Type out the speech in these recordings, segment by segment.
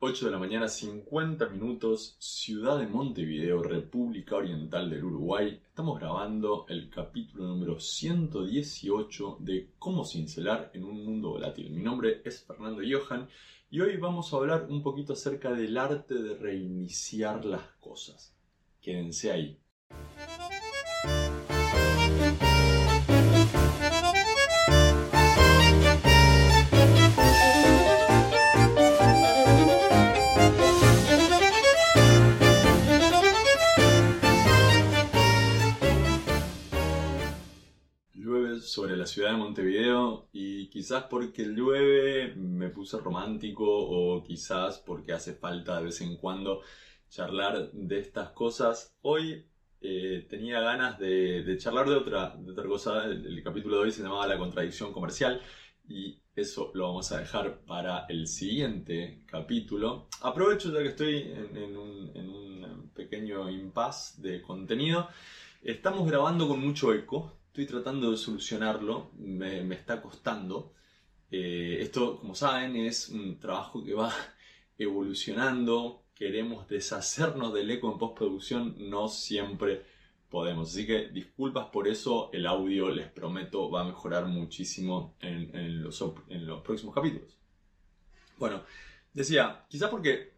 8 de la mañana, 50 minutos, ciudad de Montevideo, República Oriental del Uruguay. Estamos grabando el capítulo número 118 de Cómo cincelar en un mundo volátil. Mi nombre es Fernando Johan y hoy vamos a hablar un poquito acerca del arte de reiniciar las cosas. Quédense ahí. Montevideo y quizás porque llueve me puse romántico o quizás porque hace falta de vez en cuando charlar de estas cosas. Hoy eh, tenía ganas de, charlar de otra, de otra cosa. El, capítulo de hoy se llamaba La contradicción comercial y eso lo vamos a dejar para el siguiente capítulo. Aprovecho ya que estoy en, un, en un pequeño impasse de contenido. Estamos grabando con mucho eco, estoy tratando de solucionarlo, me, está costando. Eh, esto, como saben, es un trabajo que va evolucionando, queremos deshacernos del eco en postproducción, no siempre podemos. Así que disculpas por eso, el audio, les prometo, va a mejorar muchísimo en, los, próximos capítulos. Bueno, decía, quizás porque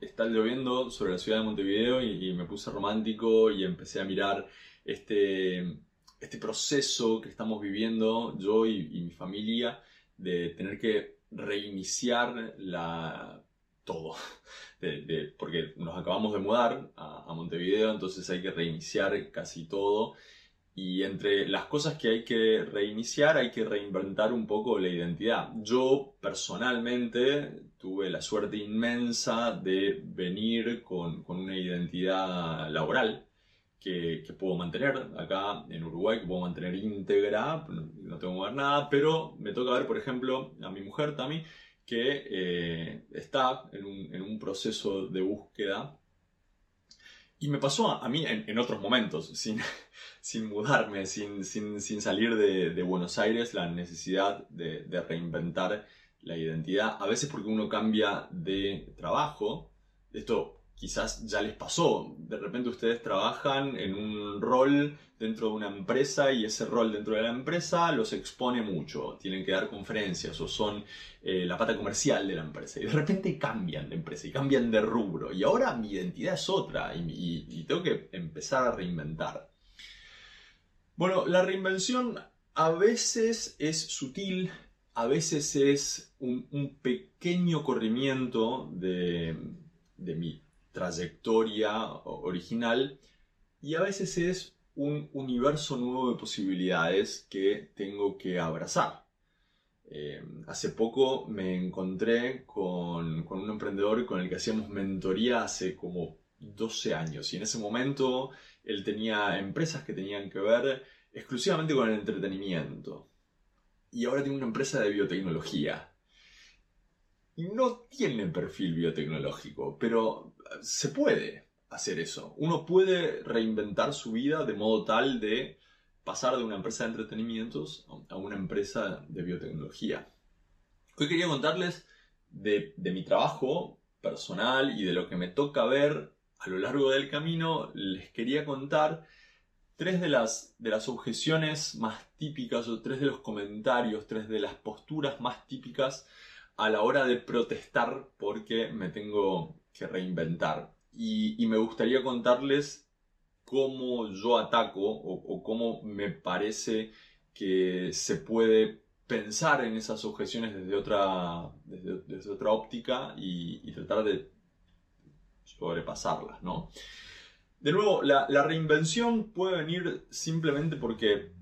está lloviendo sobre la ciudad de Montevideo y me puse romántico y empecé a mirar este este proceso que estamos viviendo yo y, mi familia de tener que reiniciar la, todo. porque nos acabamos de mudar a, a, Montevideo, entonces hay que reiniciar casi todo. Y entre las cosas que hay que reiniciar, hay que reinventar un poco la identidad. Yo personalmente tuve la suerte inmensa de venir con, con una identidad laboral que, puedo mantener acá en Uruguay, que puedo mantener íntegra, no tengo que ver nada, pero me toca ver, por ejemplo, a mi mujer, Tami, que eh, está en un, proceso de búsqueda. Y me pasó a, mí en, otros momentos, sin, sin mudarme, sin, sin, sin salir de, de, Buenos Aires, la necesidad de, de reinventar la identidad. A veces porque uno cambia de trabajo, esto quizás ya les pasó. De repente ustedes trabajan en un rol dentro de una empresa y ese rol dentro de la empresa los expone mucho. Tienen que dar conferencias o son eh, la pata comercial de la empresa. Y de repente cambian de empresa y cambian de rubro. Y ahora mi identidad es otra y, tengo que empezar a reinventar. Bueno, la reinvención a veces es sutil, a veces es un, pequeño corrimiento de, de mi trayectoria original y a veces es un universo nuevo de posibilidades que tengo que abrazar. Eh, hace poco me encontré con, con, un emprendedor con el que hacíamos mentoría hace como 12 años y en ese momento él tenía empresas que tenían que ver exclusivamente con el entretenimiento y ahora tiene una empresa de biotecnología no tiene perfil biotecnológico, pero se puede hacer eso. Uno puede reinventar su vida de modo tal de pasar de una empresa de entretenimientos a una empresa de biotecnología. Hoy quería contarles de, mi trabajo personal y de lo que me toca ver a lo largo del camino. Les quería contar tres de las, de las objeciones más típicas o tres de los comentarios, tres de las posturas más típicas a la hora de protestar porque me tengo que reinventar. Y, me gustaría contarles cómo yo ataco o, cómo me parece que se puede pensar en esas objeciones desde otra, desde, otra óptica y, tratar de sobrepasarlas, ¿no? De nuevo, la, la reinvención puede venir simplemente porque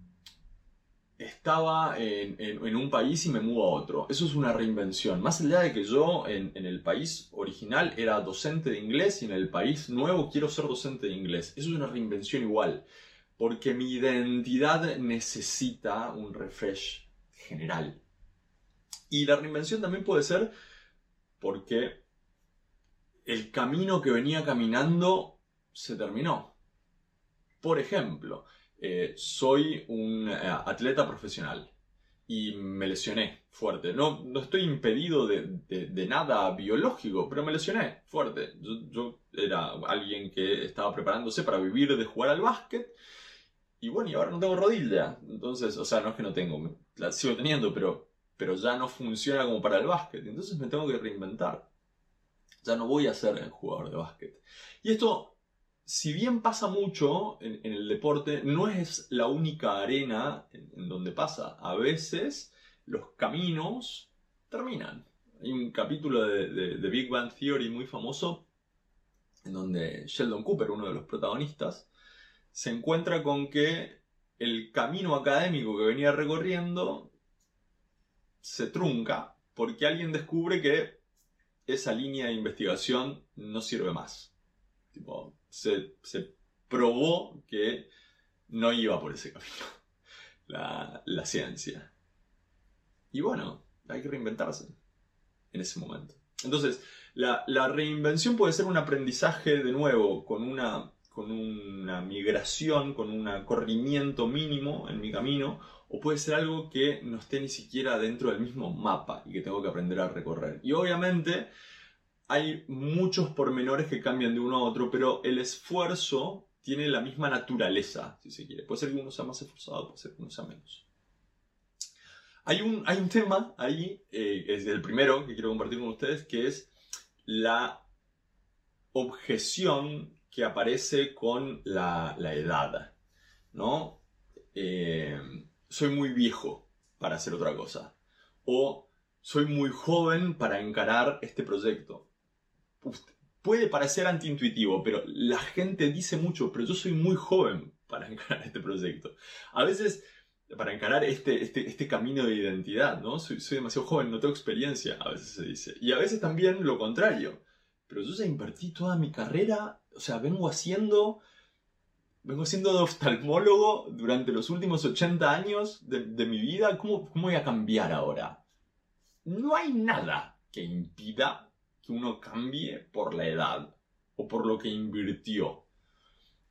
estaba en, un país y me mudo a otro. Eso es una reinvención. Más allá de que yo en, el país original era docente de inglés y en el país nuevo quiero ser docente de inglés. Eso es una reinvención igual. Porque mi identidad necesita un refresh general. Y la reinvención también puede ser porque el camino que venía caminando se terminó. Por ejemplo, eh, soy un eh, atleta profesional y me lesioné fuerte. No, no estoy impedido de, nada biológico, pero me lesioné fuerte. Yo, era alguien que estaba preparándose para vivir de jugar al básquet. Y bueno, y ahora no tengo rodilla. Entonces, o sea, no es que no tengo, la sigo teniendo, pero, pero ya no funciona como para el básquet. Entonces me tengo que reinventar. Ya no voy a ser el jugador de básquet. Y esto si bien pasa mucho en, el deporte, no es la única arena en, donde pasa. A veces los caminos terminan. Hay un capítulo de, Big Bang Theory muy famoso en donde Sheldon Cooper, uno de los protagonistas, se encuentra con que el camino académico que venía recorriendo se trunca porque alguien descubre que esa línea de investigación no sirve más. Tipo, se, probó que no iba por ese camino la, ciencia. Y bueno, hay que reinventarse en ese momento. Entonces, la, reinvención puede ser un aprendizaje de nuevo, con una, con una migración, con un corrimiento mínimo en mi camino, o puede ser algo que no esté ni siquiera dentro del mismo mapa y que tengo que aprender a recorrer. Y obviamente hay muchos pormenores que cambian de uno a otro, pero el esfuerzo tiene la misma naturaleza, si se quiere. Puede ser que uno sea más esforzado, puede ser que uno sea menos. Hay un, hay un tema ahí, eh, es el primero que quiero compartir con ustedes, que es la objeción que aparece con la, edad. ¿No? Eh, soy muy viejo para hacer otra cosa. O soy muy joven para encarar este proyecto puede parecer antiintuitivo, pero la gente dice mucho, pero yo soy muy joven para encarar este proyecto. A veces, para encarar este, este, este camino de identidad, ¿no? Soy, demasiado joven, no tengo experiencia, a veces se dice. Y a veces también lo contrario. Pero yo ya invertí toda mi carrera, o sea, vengo haciendo... Vengo siendo de oftalmólogo durante los últimos 80 años de, de mi vida. ¿Cómo, ¿Cómo voy a cambiar ahora? No hay nada que impida que uno cambie por la edad o por lo que invirtió.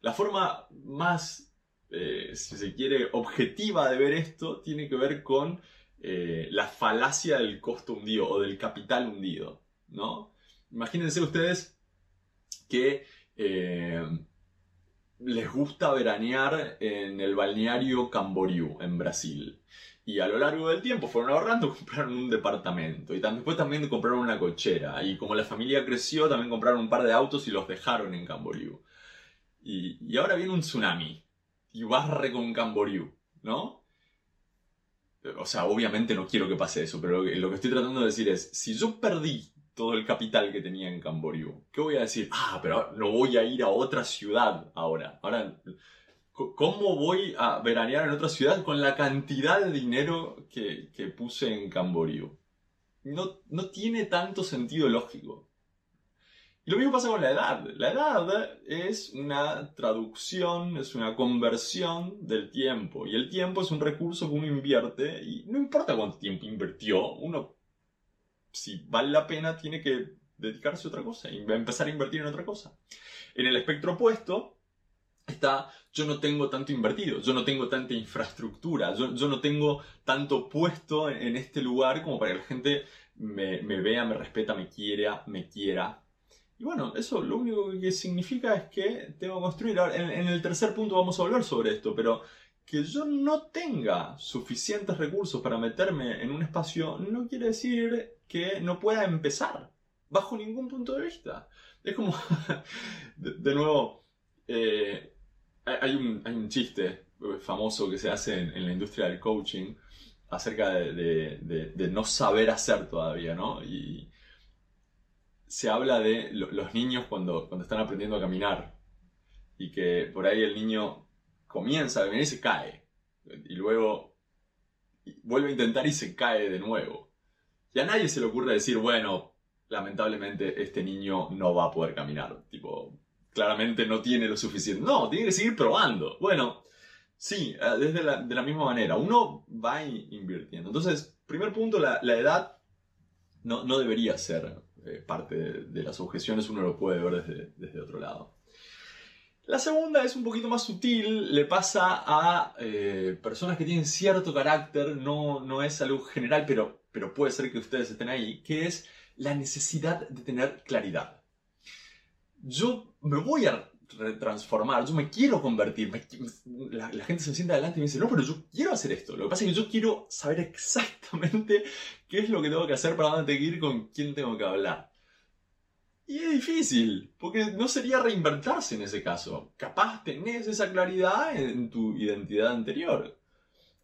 La forma más, eh, si se quiere, objetiva de ver esto tiene que ver con eh, la falacia del costo hundido o del capital hundido, ¿no? Imagínense ustedes que eh, les gusta veranear en el balneario Camboriú, en Brasil. Y a lo largo del tiempo fueron ahorrando, compraron un departamento. Y después también compraron una cochera. Y como la familia creció, también compraron un par de autos y los dejaron en Camboriú. Y, ahora viene un tsunami. Y barre con Camboriú, ¿no? O sea, obviamente no quiero que pase eso, pero lo que, estoy tratando de decir es, si yo perdí todo el capital que tenía en Camboriú, ¿qué voy a decir? Ah, pero no voy a ir a otra ciudad ahora. Ahora ¿Cómo voy a veranear en otra ciudad con la cantidad de dinero que, puse en Camboriú? No, no tiene tanto sentido lógico. Y lo mismo pasa con la edad. La edad es una traducción, es una conversión del tiempo. Y el tiempo es un recurso que uno invierte y no importa cuánto tiempo invirtió, uno, si vale la pena, tiene que dedicarse a otra cosa empezar a invertir en otra cosa. En el espectro opuesto, está, yo no tengo tanto invertido, yo no tengo tanta infraestructura, yo, no tengo tanto puesto en, este lugar como para que la gente me, vea, me respeta, me quiera, me quiera. Y bueno, eso lo único que significa es que tengo que construir. Ahora, en, el tercer punto vamos a hablar sobre esto, pero que yo no tenga suficientes recursos para meterme en un espacio no quiere decir que no pueda empezar, bajo ningún punto de vista. Es como, de, nuevo, eh, hay un, chiste famoso que se hace en, la industria del coaching acerca de, no saber hacer todavía, ¿no? Y se habla de los niños cuando, cuando están aprendiendo a caminar y que por ahí el niño comienza a caminar y se cae y luego vuelve a intentar y se cae de nuevo. Y a nadie se le ocurre decir, bueno, lamentablemente este niño no va a poder caminar. Tipo, claramente no tiene lo suficiente. No, tiene que seguir probando. Bueno, sí, eh, desde la, de la misma manera. Uno va invirtiendo. Entonces, primer punto, la, edad no, debería ser eh, parte de, las objeciones. Uno lo puede ver desde, otro lado. La segunda es un poquito más sutil, le pasa a eh, personas que tienen cierto carácter, no, no es algo general, pero, pero puede ser que ustedes estén ahí, que es la necesidad de tener claridad. Yo me voy a transformar, yo me quiero convertir, la, gente se sienta adelante y me dice, no, pero yo quiero hacer esto. Lo que pasa es que yo quiero saber exactamente qué es lo que tengo que hacer, para dónde ir, con quién tengo que hablar. Y es difícil, porque no sería reinventarse en ese caso. Capaz tenés esa claridad en tu identidad anterior.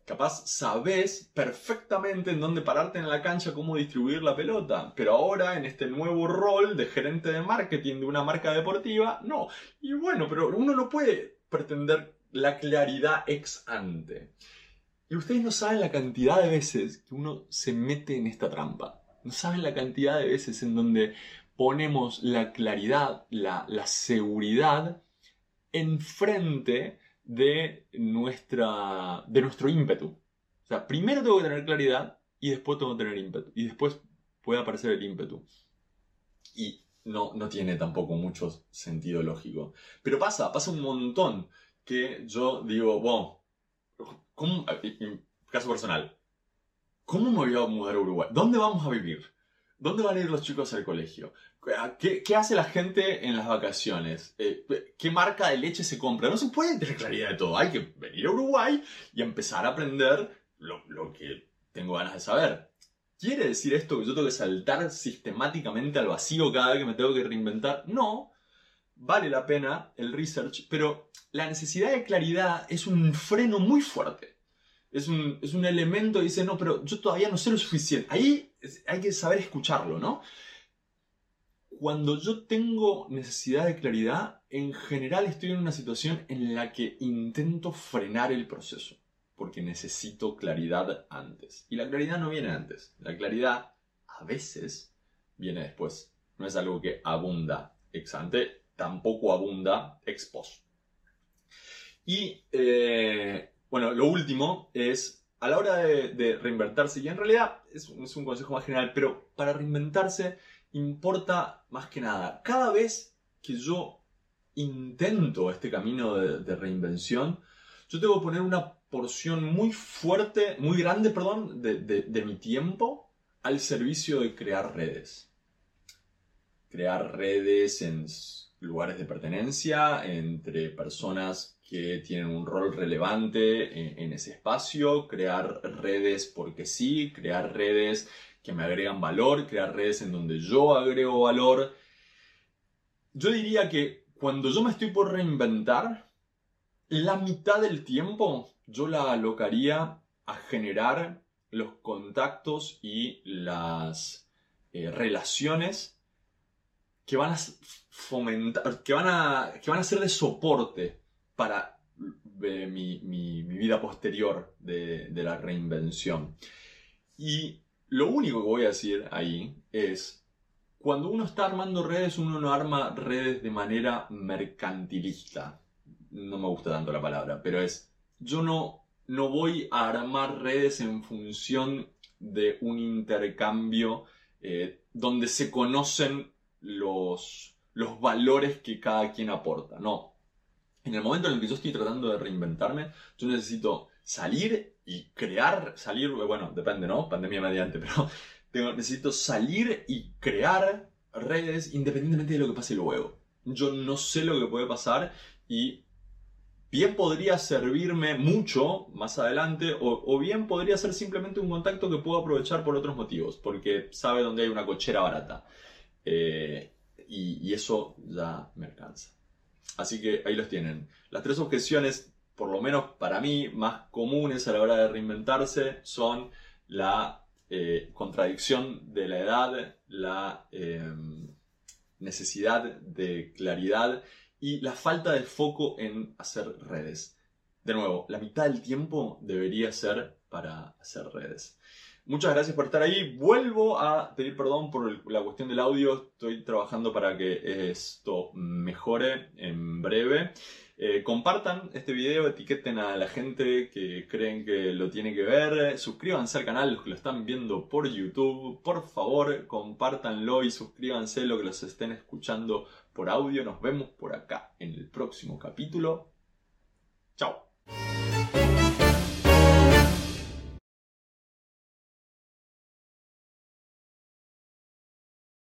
Capaz sabés perfectamente en dónde pararte en la cancha, cómo distribuir la pelota. Pero ahora, en este nuevo rol de gerente de marketing de una marca deportiva, no. Y bueno, pero uno no puede pretender la claridad ex ante. Y ustedes no saben la cantidad de veces que uno se mete en esta trampa. No saben la cantidad de veces en donde ponemos la claridad, la, seguridad enfrente de, nuestra, de nuestro ímpetu. O sea, primero tengo que tener claridad y después tengo que tener ímpetu. Y después puede aparecer el ímpetu. Y no, no tiene tampoco mucho sentido lógico. Pero pasa, pasa un montón que yo digo, bueno, ¿cómo, caso personal, ¿cómo me voy a mudar a Uruguay? ¿Dónde vamos a vivir? ¿Dónde van a ir los chicos al colegio? ¿Qué, hace la gente en las vacaciones? Eh, ¿Qué marca de leche se compra? No se puede tener claridad de todo. Hay que venir a Uruguay y empezar a aprender lo, lo que tengo ganas de saber. ¿Quiere decir esto que yo tengo que saltar sistemáticamente al vacío cada vez que me tengo que reinventar? No. Vale la pena el research, pero la necesidad de claridad es un freno muy fuerte es un, elemento que dice, no, pero yo todavía no sé lo suficiente. Ahí hay que saber escucharlo, ¿no? Cuando yo tengo necesidad de claridad, en general estoy en una situación en la que intento frenar el proceso, porque necesito claridad antes. Y la claridad no viene antes, la claridad a veces viene después. No es algo que abunda ex ante, tampoco abunda ex post. Y eh, bueno, lo último es, a la hora de, reinventarse, y en realidad es, un consejo más general, pero para reinventarse importa más que nada, cada vez que yo intento este camino de, reinvención, yo tengo que poner una porción muy fuerte, muy grande, perdón, de, de, mi tiempo al servicio de crear redes. Crear redes en lugares de pertenencia entre personas que tienen un rol relevante en, ese espacio, crear redes porque sí, crear redes que me agregan valor, crear redes en donde yo agrego valor. Yo diría que cuando yo me estoy por reinventar, la mitad del tiempo yo la alocaría a generar los contactos y las eh, relaciones que van a fomentar, que van a, que van a ser de soporte para eh, mi, vida posterior de, la reinvención. Y lo único que voy a decir ahí es, cuando uno está armando redes, uno no arma redes de manera mercantilista. No me gusta tanto la palabra, pero es, yo no, no voy a armar redes en función de un intercambio eh, donde se conocen los, los valores que cada quien aporta. No, en el momento en el que yo estoy tratando de reinventarme, yo necesito salir y crear, salir, bueno, depende, ¿no? Pandemia mediante, pero necesito salir y crear redes independientemente de lo que pase luego. Yo no sé lo que puede pasar y bien podría servirme mucho más adelante o, bien podría ser simplemente un contacto que puedo aprovechar por otros motivos, porque sabe dónde hay una cochera barata. Eh, y eso ya me alcanza. Así que ahí los tienen. Las tres objeciones, por lo menos para mí, más comunes a la hora de reinventarse son la eh, contradicción de la edad, la em, necesidad de claridad y la falta de foco en hacer redes. De nuevo, la mitad del tiempo debería ser para hacer redes. Muchas gracias por estar ahí. Vuelvo a pedir perdón por la cuestión del audio. Estoy trabajando para que esto mejore en breve. Eh, compartan este video, etiqueten a la gente que creen que lo tiene que ver, suscríbanse al canal los que lo están viendo por YouTube, por favor compártanlo y suscríbanse los que los estén escuchando por audio. Nos vemos por acá en el próximo capítulo. Chao.